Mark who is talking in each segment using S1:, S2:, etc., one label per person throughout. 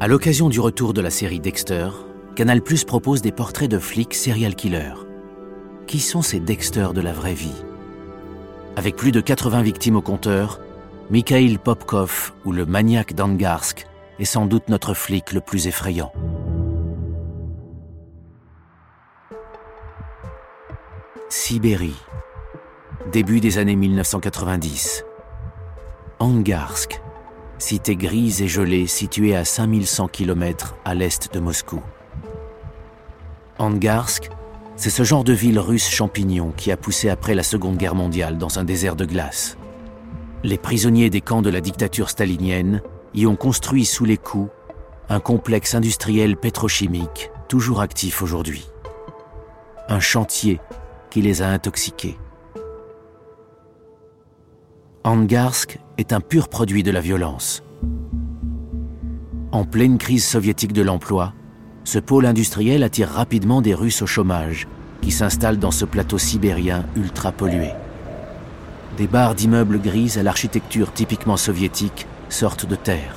S1: À l'occasion du retour de la série Dexter, Canal Plus propose des portraits de flics serial killers. Qui sont ces Dexter de la vraie vie? Avec plus de 80 victimes au compteur, Mikhail Popkov ou le maniaque d'Angarsk est sans doute notre flic le plus effrayant. Sibérie. Début des années 1990. Angarsk, cité grise et gelée située à 5100 km à l'est de Moscou. Angarsk, c'est ce genre de ville russe champignon qui a poussé après la Seconde Guerre mondiale dans un désert de glace. Les prisonniers des camps de la dictature stalinienne y ont construit sous les coups un complexe industriel pétrochimique toujours actif aujourd'hui. Un chantier qui les a intoxiqués. Angarsk est un pur produit de la violence. En pleine crise soviétique de l'emploi, ce pôle industriel attire rapidement des Russes au chômage qui s'installent dans ce plateau sibérien ultra pollué. Des barres d'immeubles grises à l'architecture typiquement soviétique sortent de terre.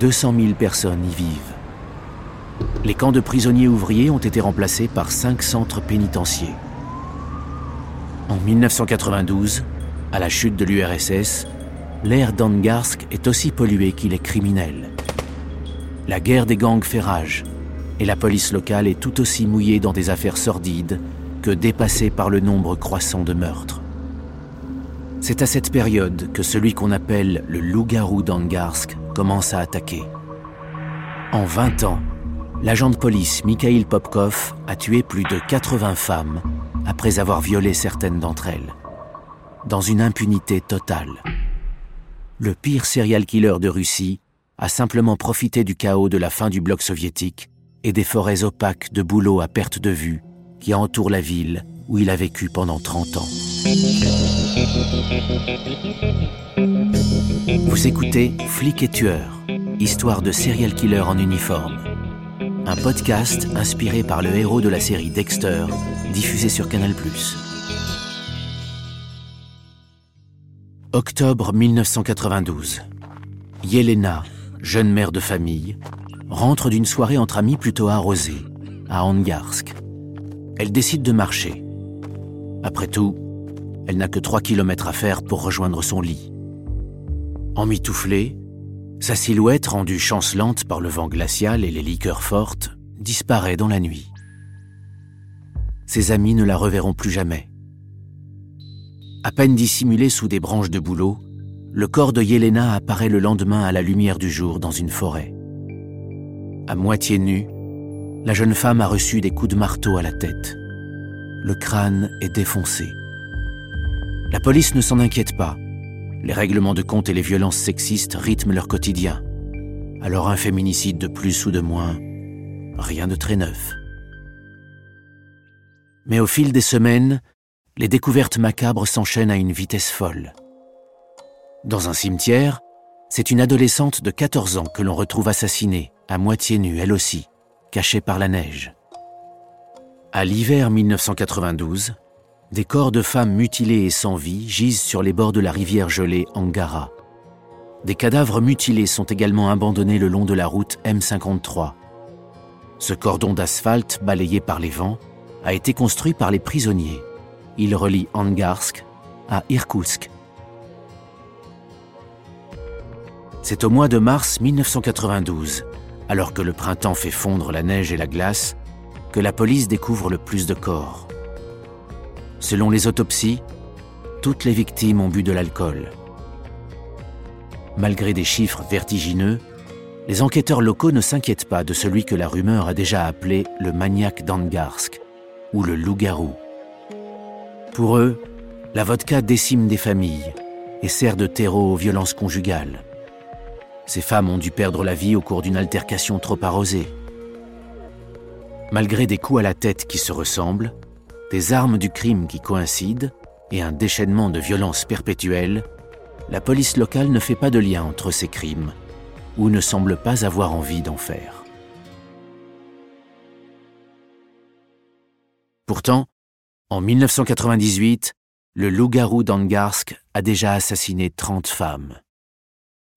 S1: 200 000 personnes y vivent. Les camps de prisonniers ouvriers ont été remplacés par cinq centres pénitentiaires. En 1992, à la chute de l'URSS, l'air d'Angarsk est aussi pollué qu'il est criminel. La guerre des gangs fait rage, et la police locale est tout aussi mouillée dans des affaires sordides que dépassée par le nombre croissant de meurtres. C'est à cette période que celui qu'on appelle le loup-garou d'Angarsk commence à attaquer. En 20 ans, l'agent de police Mikhail Popkov a tué plus de 80 femmes après avoir violé certaines d'entre elles dans une impunité totale. Le pire serial killer de Russie a simplement profité du chaos de la fin du bloc soviétique et des forêts opaques de bouleaux à perte de vue qui entourent la ville où il a vécu pendant 30 ans. Vous écoutez Flic et tueur, histoire de serial killer en uniforme. Un podcast inspiré par le héros de la série Dexter, diffusé sur Canal+. Octobre 1992. Yelena, jeune mère de famille, rentre d'une soirée entre amis plutôt arrosée, à Angarsk. Elle décide de marcher. Après tout, elle n'a que 3 kilomètres à faire pour rejoindre son lit. Emmitouflée, sa silhouette rendue chancelante par le vent glacial et les liqueurs fortes disparaît dans la nuit. Ses amis ne la reverront plus jamais. À peine dissimulé sous des branches de bouleau, le corps de Yelena apparaît le lendemain à la lumière du jour dans une forêt. À moitié nue, la jeune femme a reçu des coups de marteau à la tête. Le crâne est défoncé. La police ne s'en inquiète pas. Les règlements de compte et les violences sexistes rythment leur quotidien. Alors un féminicide de plus ou de moins, rien de très neuf. Mais au fil des semaines, les découvertes macabres s'enchaînent à une vitesse folle. Dans un cimetière, c'est une adolescente de 14 ans que l'on retrouve assassinée, à moitié nue elle aussi, cachée par la neige. À l'hiver 1992, des corps de femmes mutilées et sans vie gisent sur les bords de la rivière gelée Angara. Des cadavres mutilés sont également abandonnés le long de la route M53. Ce cordon d'asphalte balayé par les vents a été construit par les prisonniers il relie Angarsk à Irkoutsk. C'est au mois de mars 1992, alors que le printemps fait fondre la neige et la glace, que la police découvre le plus de corps. Selon les autopsies, toutes les victimes ont bu de l'alcool. Malgré des chiffres vertigineux, les enquêteurs locaux ne s'inquiètent pas de celui que la rumeur a déjà appelé le maniaque d'Angarsk, ou le loup-garou. Pour eux, la vodka décime des familles et sert de terreau aux violences conjugales. Ces femmes ont dû perdre la vie au cours d'une altercation trop arrosée. Malgré des coups à la tête qui se ressemblent, des armes du crime qui coïncident et un déchaînement de violences perpétuelles, la police locale ne fait pas de lien entre ces crimes ou ne semble pas avoir envie d'en faire. Pourtant, en 1998, le loup-garou d'Angarsk a déjà assassiné 30 femmes.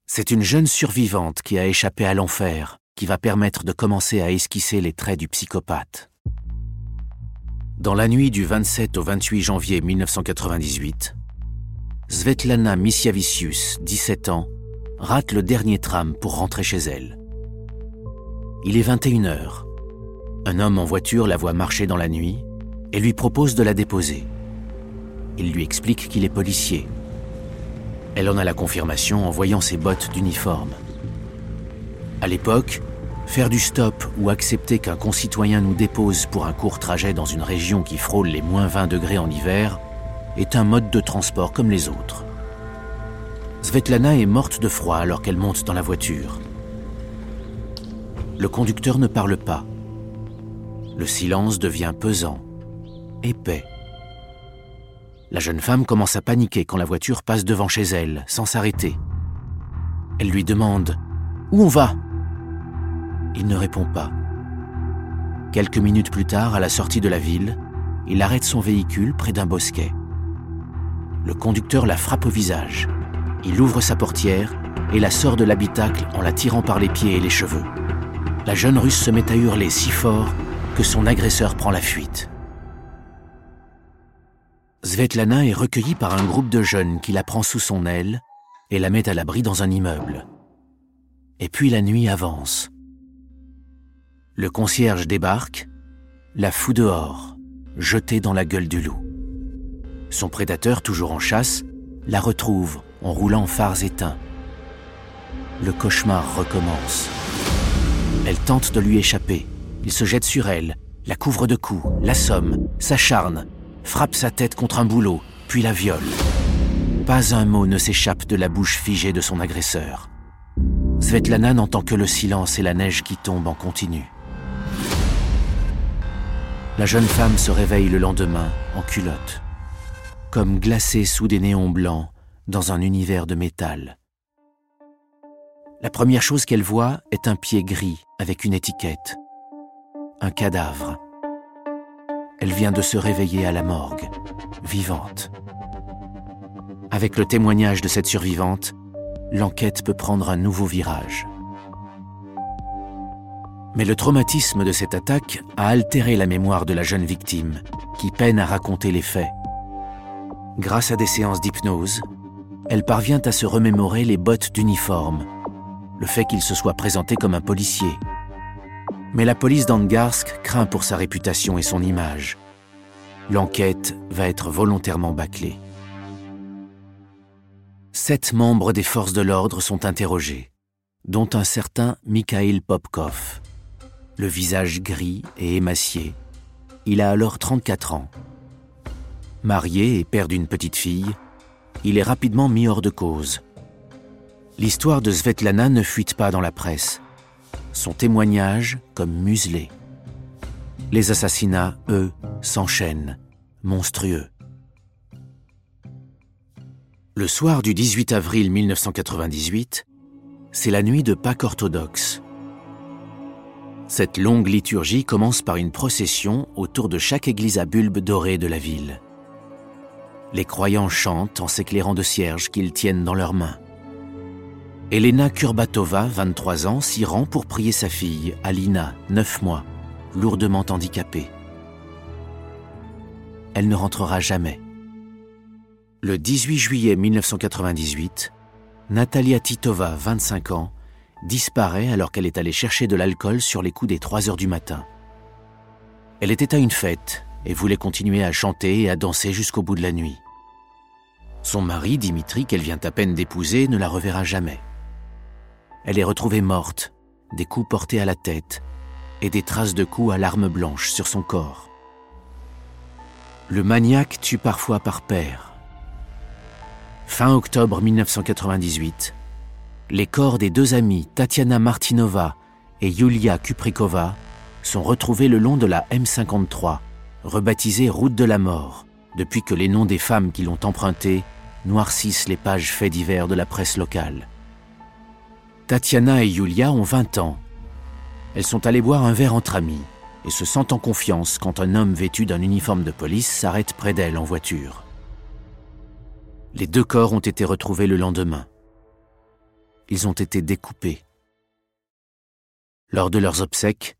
S1: C'est une jeune survivante qui a échappé à l'enfer qui va permettre de commencer à esquisser les traits du psychopathe. Dans la nuit du 27 au 28 janvier 1998, Svetlana Misiavicius, 17 ans, rate le dernier tram pour rentrer chez elle. Il est 21 heures. Un homme en voiture la voit marcher dans la nuit et lui propose de la déposer. Il lui explique qu'il est policier. Elle en a la confirmation en voyant ses bottes d'uniforme. À l'époque, faire du stop ou accepter qu'un concitoyen nous dépose pour un court trajet dans une région qui frôle les moins 20 degrés en hiver est un mode de transport comme les autres. Svetlana est morte de froid alors qu'elle monte dans la voiture. Le conducteur ne parle pas. Le silence devient pesant, épais. La jeune femme commence à paniquer quand la voiture passe devant chez elle, sans s'arrêter. Elle lui demande ⁇ Où on va ?⁇ Il ne répond pas. Quelques minutes plus tard, à la sortie de la ville, il arrête son véhicule près d'un bosquet. Le conducteur la frappe au visage. Il ouvre sa portière et la sort de l'habitacle en la tirant par les pieds et les cheveux la jeune russe se met à hurler si fort que son agresseur prend la fuite. Svetlana est recueillie par un groupe de jeunes qui la prend sous son aile et la met à l'abri dans un immeuble. Et puis la nuit avance. Le concierge débarque, la fout dehors, jetée dans la gueule du loup. Son prédateur, toujours en chasse, la retrouve en roulant phares éteints. Le cauchemar recommence. Elle tente de lui échapper. Il se jette sur elle, la couvre de coups, l'assomme, s'acharne, frappe sa tête contre un boulot, puis la viole. Pas un mot ne s'échappe de la bouche figée de son agresseur. Svetlana n'entend que le silence et la neige qui tombe en continu. La jeune femme se réveille le lendemain en culotte, comme glacée sous des néons blancs dans un univers de métal. La première chose qu'elle voit est un pied gris avec une étiquette. Un cadavre. Elle vient de se réveiller à la morgue, vivante. Avec le témoignage de cette survivante, l'enquête peut prendre un nouveau virage. Mais le traumatisme de cette attaque a altéré la mémoire de la jeune victime, qui peine à raconter les faits. Grâce à des séances d'hypnose, elle parvient à se remémorer les bottes d'uniforme, le fait qu'il se soit présenté comme un policier. Mais la police d'Angarsk craint pour sa réputation et son image. L'enquête va être volontairement bâclée. Sept membres des forces de l'ordre sont interrogés, dont un certain Mikhail Popkov. Le visage gris et émacié, il a alors 34 ans. Marié et père d'une petite fille, il est rapidement mis hors de cause l'histoire de Svetlana ne fuite pas dans la presse. Son témoignage comme muselé. Les assassinats, eux, s'enchaînent, monstrueux. Le soir du 18 avril 1998, c'est la nuit de Pâques orthodoxe. Cette longue liturgie commence par une procession autour de chaque église à bulbe dorée de la ville. Les croyants chantent en s'éclairant de cierges qu'ils tiennent dans leurs mains. Elena Kurbatova, 23 ans, s'y rend pour prier sa fille, Alina, 9 mois, lourdement handicapée. Elle ne rentrera jamais. Le 18 juillet 1998, Natalia Titova, 25 ans, disparaît alors qu'elle est allée chercher de l'alcool sur les coups des 3 heures du matin. Elle était à une fête et voulait continuer à chanter et à danser jusqu'au bout de la nuit. Son mari, Dimitri, qu'elle vient à peine d'épouser, ne la reverra jamais. Elle est retrouvée morte, des coups portés à la tête et des traces de coups à l'arme blanche sur son corps. Le maniaque tue parfois par paire. Fin octobre 1998, les corps des deux amies Tatiana Martinova et Yulia Kuprikova sont retrouvés le long de la M53, rebaptisée Route de la mort, depuis que les noms des femmes qui l'ont empruntée noircissent les pages faits divers de la presse locale. Tatiana et Yulia ont 20 ans. Elles sont allées boire un verre entre amis et se sentent en confiance quand un homme vêtu d'un uniforme de police s'arrête près d'elles en voiture. Les deux corps ont été retrouvés le lendemain. ils ont été découpés. Lors de leurs obsèques,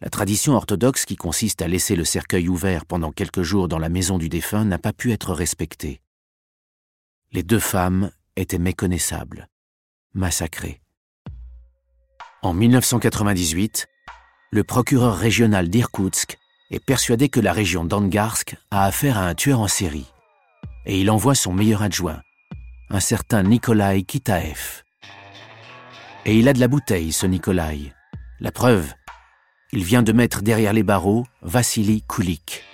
S1: la tradition orthodoxe qui consiste à laisser le cercueil ouvert pendant quelques jours dans la maison du défunt n'a pas pu être respectée. Les deux femmes étaient méconnaissables, massacrées. En 1998, le procureur régional d'Irkoutsk est persuadé que la région d'Angarsk a affaire à un tueur en série. Et il envoie son meilleur adjoint, un certain Nikolai Kitaev. Et il a de la bouteille, ce Nikolai. La preuve, il vient de mettre derrière les barreaux Vassili Kulik.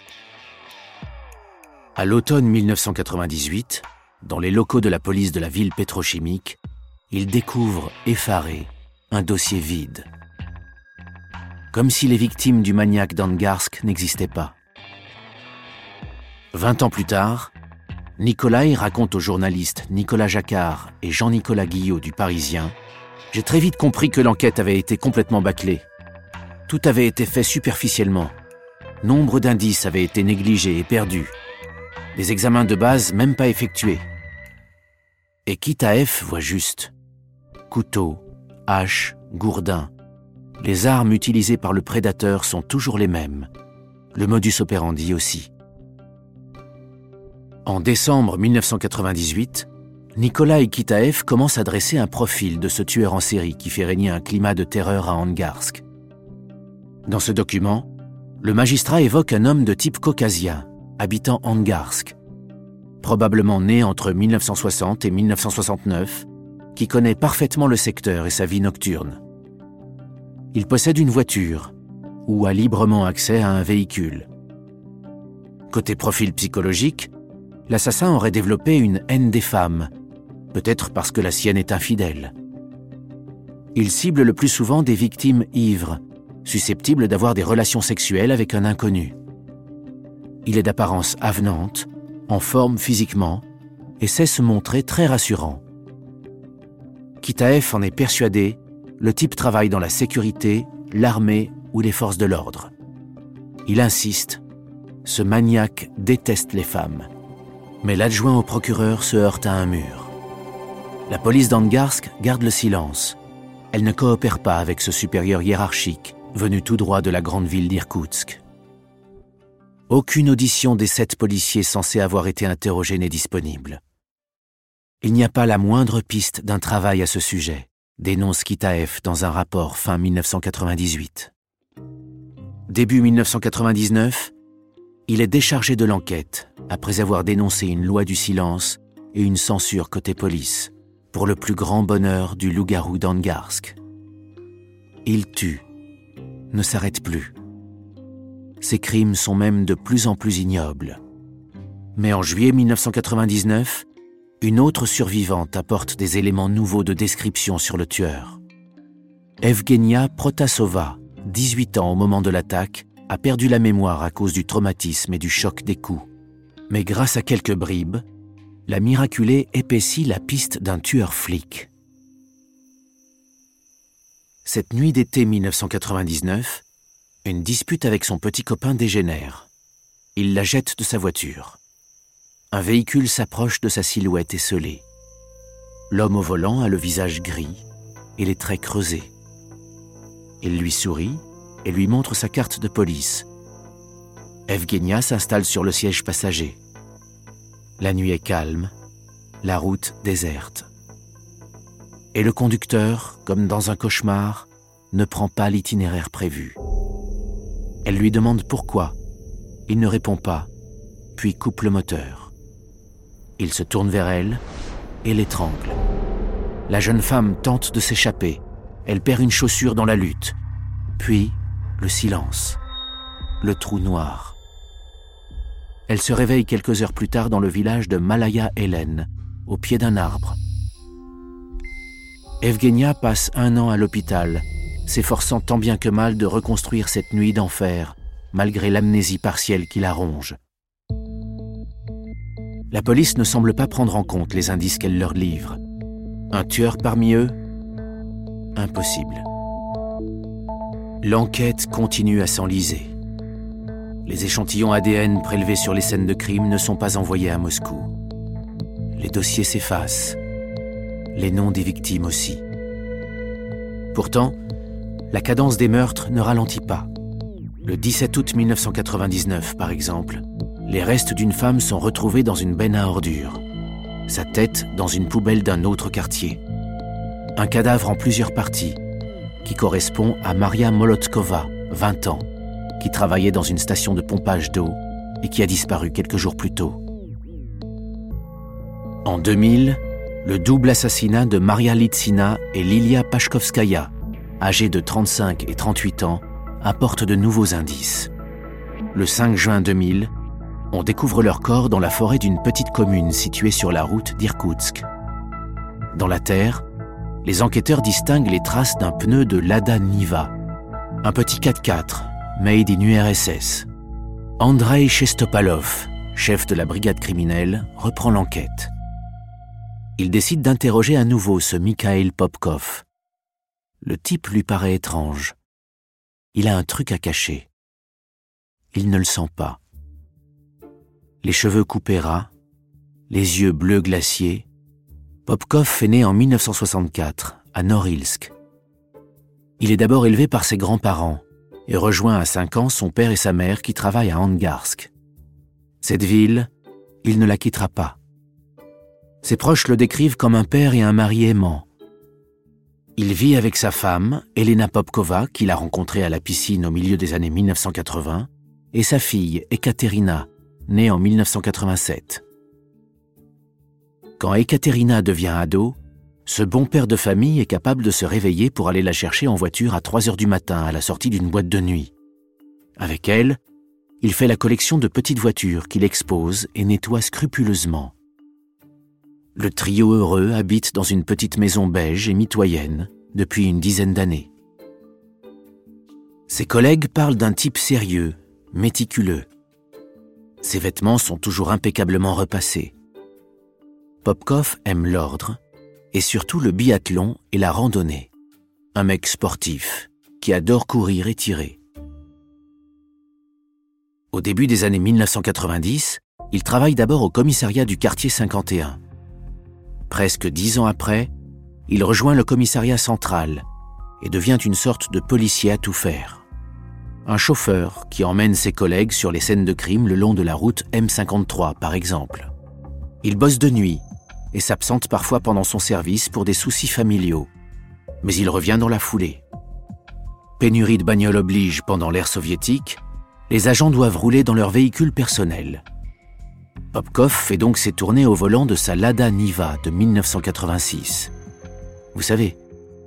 S1: À l'automne 1998, dans les locaux de la police de la ville pétrochimique, il découvre, effaré, un dossier vide. Comme si les victimes du maniaque d'Angarsk n'existaient pas. Vingt ans plus tard, Nikolai raconte aux journalistes Nicolas Jacquard et Jean-Nicolas Guillot du Parisien J'ai très vite compris que l'enquête avait été complètement bâclée. Tout avait été fait superficiellement. Nombre d'indices avaient été négligés et perdus. Les examens de base même pas effectués. Et Kitaef voit juste. Couteau, hache, gourdin. Les armes utilisées par le prédateur sont toujours les mêmes. Le modus operandi aussi. En décembre 1998, Nikolai Kitaev commence à dresser un profil de ce tueur en série qui fait régner un climat de terreur à Angarsk. Dans ce document, le magistrat évoque un homme de type caucasien, habitant Angarsk, probablement né entre 1960 et 1969, qui connaît parfaitement le secteur et sa vie nocturne. Il possède une voiture ou a librement accès à un véhicule. Côté profil psychologique, l'assassin aurait développé une haine des femmes, peut-être parce que la sienne est infidèle. Il cible le plus souvent des victimes ivres, susceptible d'avoir des relations sexuelles avec un inconnu. Il est d'apparence avenante, en forme physiquement, et sait se montrer très rassurant. Kitaef en est persuadé, le type travaille dans la sécurité, l'armée ou les forces de l'ordre. Il insiste, ce maniaque déteste les femmes. Mais l'adjoint au procureur se heurte à un mur. La police d'Angarsk garde le silence. Elle ne coopère pas avec ce supérieur hiérarchique venu tout droit de la grande ville d'Irkoutsk. Aucune audition des sept policiers censés avoir été interrogés n'est disponible. Il n'y a pas la moindre piste d'un travail à ce sujet, dénonce Kitaev dans un rapport fin 1998. Début 1999, il est déchargé de l'enquête après avoir dénoncé une loi du silence et une censure côté police, pour le plus grand bonheur du loup-garou d'Angarsk. Il tue, ne s'arrête plus. Ces crimes sont même de plus en plus ignobles. Mais en juillet 1999, une autre survivante apporte des éléments nouveaux de description sur le tueur. Evgenia Protasova, 18 ans au moment de l'attaque, a perdu la mémoire à cause du traumatisme et du choc des coups. Mais grâce à quelques bribes, la miraculée épaissit la piste d'un tueur flic. Cette nuit d'été 1999, une dispute avec son petit copain dégénère. Il la jette de sa voiture. Un véhicule s'approche de sa silhouette esselée. L'homme au volant a le visage gris et les traits creusés. Il lui sourit et lui montre sa carte de police. Evgenia s'installe sur le siège passager. La nuit est calme, la route déserte. Et le conducteur, comme dans un cauchemar, ne prend pas l'itinéraire prévu. Elle lui demande pourquoi. Il ne répond pas, puis coupe le moteur. Il se tourne vers elle et l'étrangle. La jeune femme tente de s'échapper. Elle perd une chaussure dans la lutte. Puis, le silence. Le trou noir. Elle se réveille quelques heures plus tard dans le village de Malaya Hélène, au pied d'un arbre. Evgenia passe un an à l'hôpital, s'efforçant tant bien que mal de reconstruire cette nuit d'enfer, malgré l'amnésie partielle qui la ronge. La police ne semble pas prendre en compte les indices qu'elle leur livre. Un tueur parmi eux? Impossible. L'enquête continue à s'enliser. Les échantillons ADN prélevés sur les scènes de crime ne sont pas envoyés à Moscou. Les dossiers s'effacent les noms des victimes aussi. Pourtant, la cadence des meurtres ne ralentit pas. Le 17 août 1999, par exemple, les restes d'une femme sont retrouvés dans une benne à ordures, sa tête dans une poubelle d'un autre quartier. Un cadavre en plusieurs parties, qui correspond à Maria Molotkova, 20 ans, qui travaillait dans une station de pompage d'eau et qui a disparu quelques jours plus tôt. En 2000, le double assassinat de Maria Litsina et Lilia Pashkovskaya, âgées de 35 et 38 ans, apporte de nouveaux indices. Le 5 juin 2000, on découvre leur corps dans la forêt d'une petite commune située sur la route d'Irkoutsk. Dans la terre, les enquêteurs distinguent les traces d'un pneu de Lada Niva, un petit 4x4 made in URSS. Andrei Chestopalov, chef de la brigade criminelle, reprend l'enquête. Il décide d'interroger à nouveau ce Mikhail Popkov. Le type lui paraît étrange. Il a un truc à cacher. Il ne le sent pas. Les cheveux coupés ras, les yeux bleus glaciers, Popkov est né en 1964 à Norilsk. Il est d'abord élevé par ses grands-parents et rejoint à 5 ans son père et sa mère qui travaillent à Angarsk. Cette ville, il ne la quittera pas. Ses proches le décrivent comme un père et un mari aimant, il vit avec sa femme, Elena Popkova, qu'il a rencontrée à la piscine au milieu des années 1980, et sa fille, Ekaterina, née en 1987. Quand Ekaterina devient ado, ce bon père de famille est capable de se réveiller pour aller la chercher en voiture à 3 heures du matin à la sortie d'une boîte de nuit. Avec elle, il fait la collection de petites voitures qu'il expose et nettoie scrupuleusement. Le trio heureux habite dans une petite maison beige et mitoyenne depuis une dizaine d'années. Ses collègues parlent d'un type sérieux, méticuleux. Ses vêtements sont toujours impeccablement repassés. Popkov aime l'ordre et surtout le biathlon et la randonnée. Un mec sportif qui adore courir et tirer. Au début des années 1990, il travaille d'abord au commissariat du quartier 51. Presque dix ans après, il rejoint le commissariat central et devient une sorte de policier à tout faire. Un chauffeur qui emmène ses collègues sur les scènes de crime le long de la route M53, par exemple. Il bosse de nuit et s'absente parfois pendant son service pour des soucis familiaux, mais il revient dans la foulée. Pénurie de bagnoles oblige pendant l'ère soviétique, les agents doivent rouler dans leur véhicule personnel. Popkov fait donc ses tournées au volant de sa Lada Niva de 1986. Vous savez,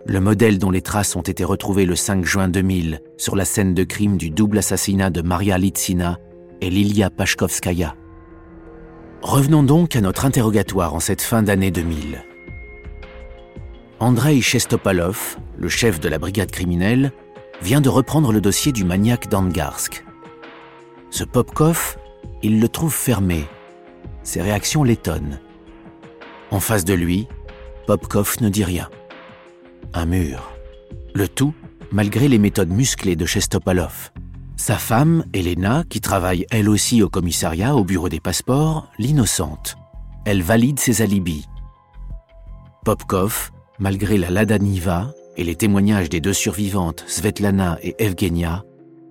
S1: le modèle dont les traces ont été retrouvées le 5 juin 2000 sur la scène de crime du double assassinat de Maria Litsina et Lilia Pashkovskaya. Revenons donc à notre interrogatoire en cette fin d'année 2000. Andrei Chestopalov, le chef de la brigade criminelle, vient de reprendre le dossier du maniaque d'Angarsk. Ce Popkov, il le trouve fermé ses réactions l'étonnent. En face de lui, Popkov ne dit rien. Un mur. Le tout malgré les méthodes musclées de Chestopalov. Sa femme, Elena, qui travaille elle aussi au commissariat au bureau des passeports, l'innocente. Elle valide ses alibis. Popkov, malgré la Lada Niva et les témoignages des deux survivantes, Svetlana et Evgenia,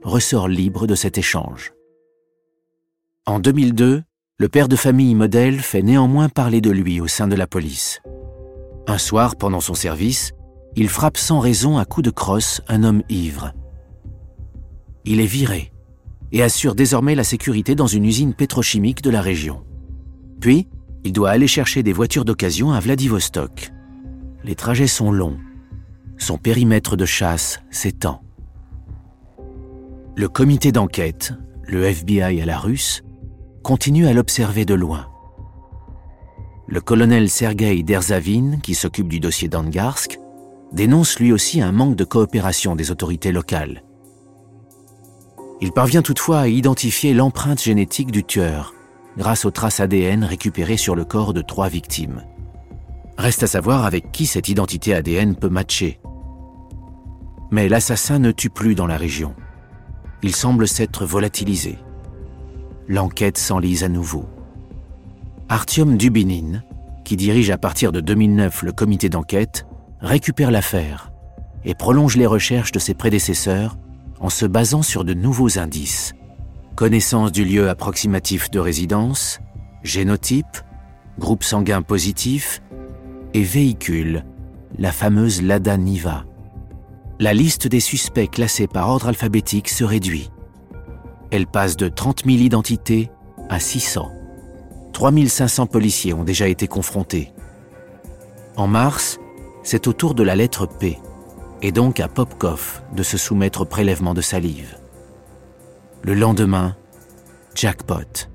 S1: ressort libre de cet échange. En 2002, le père de famille modèle fait néanmoins parler de lui au sein de la police. Un soir, pendant son service, il frappe sans raison à coups de crosse un homme ivre. Il est viré et assure désormais la sécurité dans une usine pétrochimique de la région. Puis, il doit aller chercher des voitures d'occasion à Vladivostok. Les trajets sont longs. Son périmètre de chasse s'étend. Le comité d'enquête, le FBI à la russe, continue à l'observer de loin. Le colonel Sergei Derzavin, qui s'occupe du dossier d'Angarsk, dénonce lui aussi un manque de coopération des autorités locales. Il parvient toutefois à identifier l'empreinte génétique du tueur, grâce aux traces ADN récupérées sur le corps de trois victimes. Reste à savoir avec qui cette identité ADN peut matcher. Mais l'assassin ne tue plus dans la région. Il semble s'être volatilisé l'enquête s'enlise à nouveau. Artyom Dubinin, qui dirige à partir de 2009 le comité d'enquête, récupère l'affaire et prolonge les recherches de ses prédécesseurs en se basant sur de nouveaux indices. Connaissance du lieu approximatif de résidence, génotype, groupe sanguin positif et véhicule, la fameuse Lada Niva. La liste des suspects classés par ordre alphabétique se réduit. Elle passe de 30 000 identités à 600. 3500 policiers ont déjà été confrontés. En mars, c'est au tour de la lettre P, et donc à Popkov de se soumettre au prélèvement de salive. Le lendemain, jackpot.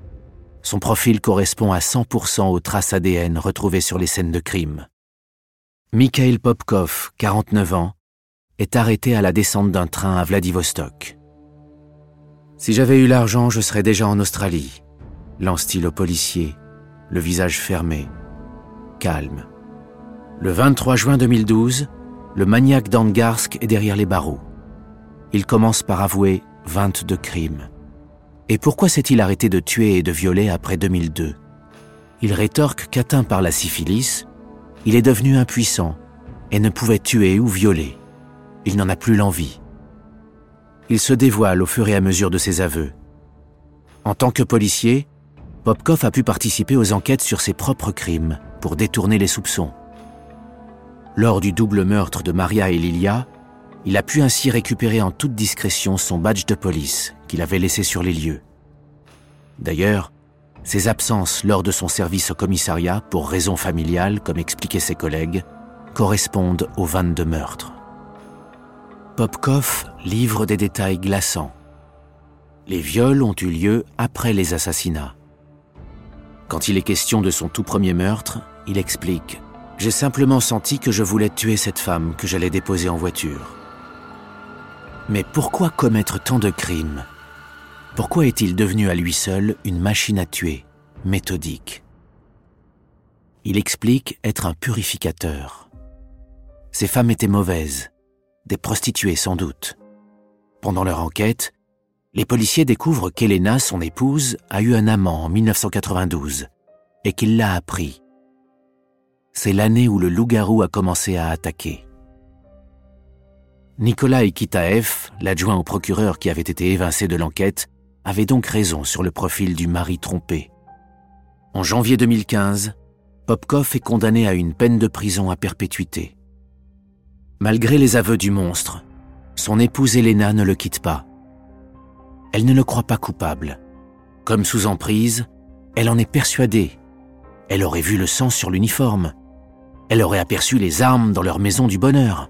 S1: Son profil correspond à 100% aux traces ADN retrouvées sur les scènes de crime. Mikhail Popkov, 49 ans, est arrêté à la descente d'un train à Vladivostok. Si j'avais eu l'argent, je serais déjà en Australie, lance-t-il au policier, le visage fermé, calme. Le 23 juin 2012, le maniaque d'Angarsk est derrière les barreaux. Il commence par avouer 22 crimes. Et pourquoi s'est-il arrêté de tuer et de violer après 2002 Il rétorque qu'atteint par la syphilis, il est devenu impuissant et ne pouvait tuer ou violer. Il n'en a plus l'envie. Il se dévoile au fur et à mesure de ses aveux. En tant que policier, Popkov a pu participer aux enquêtes sur ses propres crimes pour détourner les soupçons. Lors du double meurtre de Maria et Lilia, il a pu ainsi récupérer en toute discrétion son badge de police qu'il avait laissé sur les lieux. D'ailleurs, ses absences lors de son service au commissariat, pour raisons familiales, comme expliquaient ses collègues, correspondent aux 22 meurtres. Popkov livre des détails glaçants. Les viols ont eu lieu après les assassinats. Quand il est question de son tout premier meurtre, il explique ⁇ J'ai simplement senti que je voulais tuer cette femme que j'allais déposer en voiture. Mais pourquoi commettre tant de crimes? Pourquoi est-il devenu à lui seul une machine à tuer, méthodique? Il explique être un purificateur. Ces femmes étaient mauvaises, des prostituées sans doute. Pendant leur enquête, les policiers découvrent qu'Elena, son épouse, a eu un amant en 1992 et qu'il l'a appris. C'est l'année où le loup-garou a commencé à attaquer. Nikolai Kitaev, l'adjoint au procureur qui avait été évincé de l'enquête, avait donc raison sur le profil du mari trompé. En janvier 2015, Popkov est condamné à une peine de prison à perpétuité. Malgré les aveux du monstre, son épouse Elena ne le quitte pas. Elle ne le croit pas coupable. Comme sous emprise, elle en est persuadée. Elle aurait vu le sang sur l'uniforme. Elle aurait aperçu les armes dans leur maison du bonheur.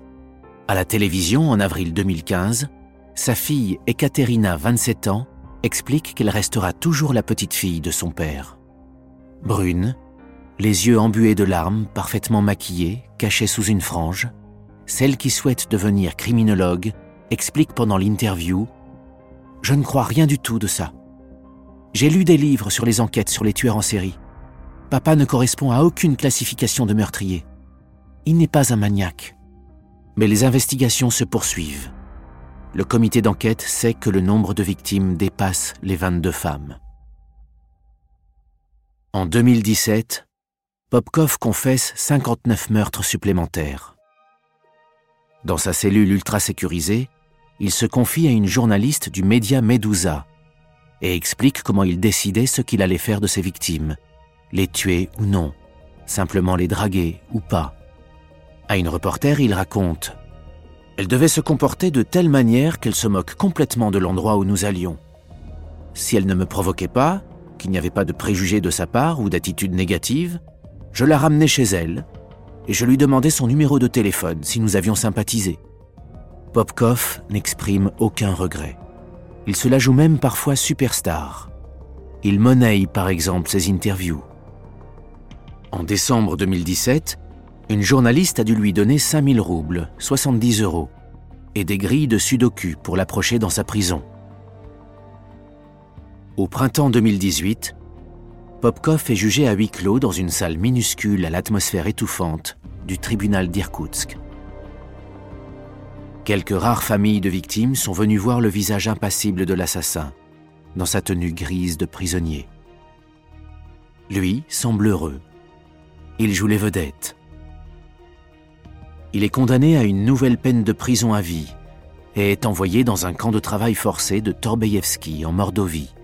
S1: À la télévision, en avril 2015, sa fille Ekaterina, 27 ans, explique qu'elle restera toujours la petite fille de son père. Brune, les yeux embués de larmes, parfaitement maquillée, cachée sous une frange, celle qui souhaite devenir criminologue explique pendant l'interview Je ne crois rien du tout de ça. J'ai lu des livres sur les enquêtes sur les tueurs en série. Papa ne correspond à aucune classification de meurtrier. Il n'est pas un maniaque. Mais les investigations se poursuivent. Le comité d'enquête sait que le nombre de victimes dépasse les 22 femmes. En 2017, Popkov confesse 59 meurtres supplémentaires. Dans sa cellule ultra sécurisée, il se confie à une journaliste du média Medusa et explique comment il décidait ce qu'il allait faire de ses victimes, les tuer ou non, simplement les draguer ou pas. À une reporter, il raconte Elle devait se comporter de telle manière qu'elle se moque complètement de l'endroit où nous allions. Si elle ne me provoquait pas, qu'il n'y avait pas de préjugés de sa part ou d'attitude négative, je la ramenais chez elle et je lui demandais son numéro de téléphone si nous avions sympathisé. Popkov n'exprime aucun regret. Il se la joue même parfois superstar. Il monnaie par exemple ses interviews. En décembre 2017, une journaliste a dû lui donner 5000 roubles, 70 euros, et des grilles de sudoku pour l'approcher dans sa prison. Au printemps 2018, Popkov est jugé à huis clos dans une salle minuscule à l'atmosphère étouffante du tribunal d'Irkoutsk. Quelques rares familles de victimes sont venues voir le visage impassible de l'assassin, dans sa tenue grise de prisonnier. Lui semble heureux. Il joue les vedettes. il est condamné à une nouvelle peine de prison à vie et est envoyé dans un camp de travail forcé de Torbeyevski en Mordovie,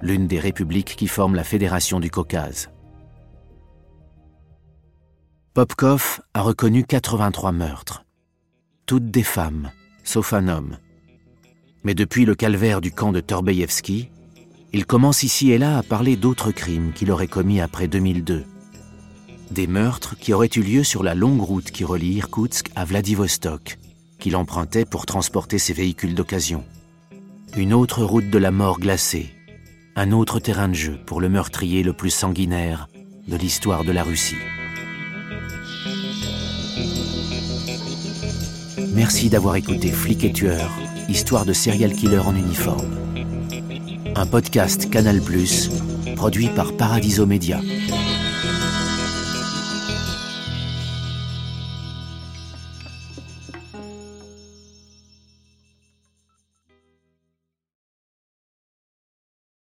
S1: l'une des républiques qui forment la Fédération du Caucase. Popkov a reconnu 83 meurtres, toutes des femmes, sauf un homme. Mais depuis le calvaire du camp de Torbeyevski, il commence ici et là à parler d'autres crimes qu'il aurait commis après 2002. Des meurtres qui auraient eu lieu sur la longue route qui relie Irkoutsk à Vladivostok, qu'il empruntait pour transporter ses véhicules d'occasion. Une autre route de la mort glacée, un autre terrain de jeu pour le meurtrier le plus sanguinaire de l'histoire de la Russie. Merci d'avoir écouté Flic et Tueur, histoire de serial killer en uniforme. Un podcast Canal+, produit par Paradiso Media.